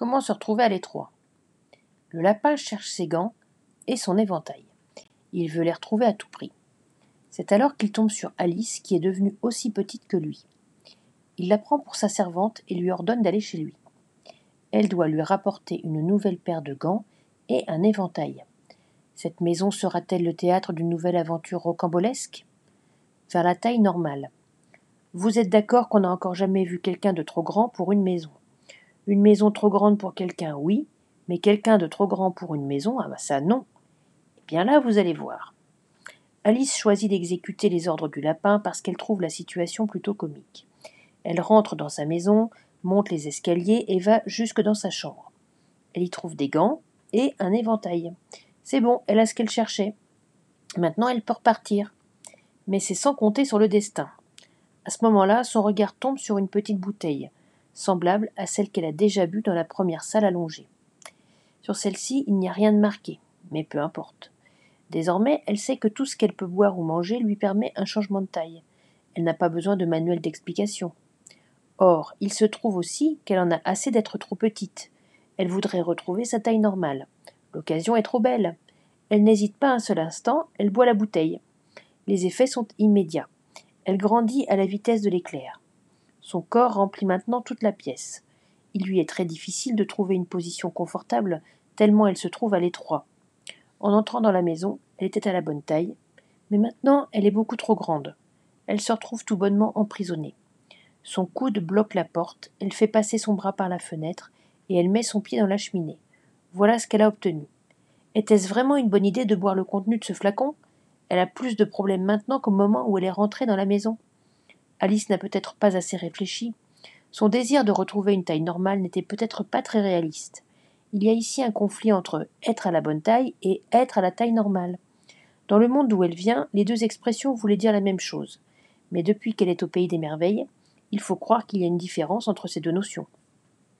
comment se retrouver à l'étroit. Le lapin cherche ses gants et son éventail. Il veut les retrouver à tout prix. C'est alors qu'il tombe sur Alice, qui est devenue aussi petite que lui. Il la prend pour sa servante et lui ordonne d'aller chez lui. Elle doit lui rapporter une nouvelle paire de gants et un éventail. Cette maison sera-t-elle le théâtre d'une nouvelle aventure rocambolesque? Vers la taille normale. Vous êtes d'accord qu'on n'a encore jamais vu quelqu'un de trop grand pour une maison? Une maison trop grande pour quelqu'un, oui, mais quelqu'un de trop grand pour une maison, ah bah ça non. Eh bien là, vous allez voir. Alice choisit d'exécuter les ordres du lapin parce qu'elle trouve la situation plutôt comique. Elle rentre dans sa maison, monte les escaliers et va jusque dans sa chambre. Elle y trouve des gants et un éventail. C'est bon, elle a ce qu'elle cherchait. Maintenant, elle peut repartir. Mais c'est sans compter sur le destin. À ce moment-là, son regard tombe sur une petite bouteille, semblable à celle qu'elle a déjà bue dans la première salle allongée. Sur celle-ci, il n'y a rien de marqué, mais peu importe. Désormais, elle sait que tout ce qu'elle peut boire ou manger lui permet un changement de taille. Elle n'a pas besoin de manuel d'explication. Or, il se trouve aussi qu'elle en a assez d'être trop petite. Elle voudrait retrouver sa taille normale. L'occasion est trop belle. Elle n'hésite pas un seul instant, elle boit la bouteille. Les effets sont immédiats. Elle grandit à la vitesse de l'éclair. Son corps remplit maintenant toute la pièce. Il lui est très difficile de trouver une position confortable, tellement elle se trouve à l'étroit. En entrant dans la maison, elle était à la bonne taille, mais maintenant elle est beaucoup trop grande. Elle se retrouve tout bonnement emprisonnée. Son coude bloque la porte, elle fait passer son bras par la fenêtre, et elle met son pied dans la cheminée. Voilà ce qu'elle a obtenu. Était-ce vraiment une bonne idée de boire le contenu de ce flacon? Elle a plus de problèmes maintenant qu'au moment où elle est rentrée dans la maison. Alice n'a peut-être pas assez réfléchi. Son désir de retrouver une taille normale n'était peut-être pas très réaliste. Il y a ici un conflit entre être à la bonne taille et être à la taille normale. Dans le monde d'où elle vient, les deux expressions voulaient dire la même chose. Mais depuis qu'elle est au pays des merveilles, il faut croire qu'il y a une différence entre ces deux notions.